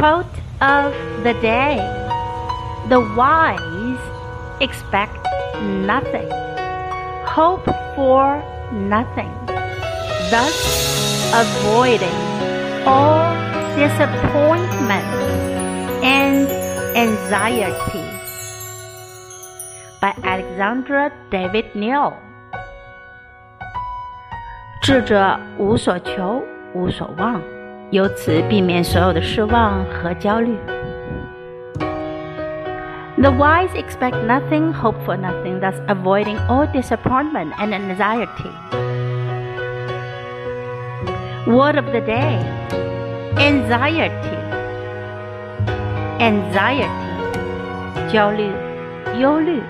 Quote of the day The wise expect nothing, hope for nothing, thus avoiding all disappointment and anxiety. By Alexandra David-Néel。智者无所求，无所望。由此避免所有的失望和焦虑。The wise expect nothing, hope for nothing, thus avoiding all disappointment and anxiety. Word of the day anxiety. Anxiety. 焦虑、忧虑。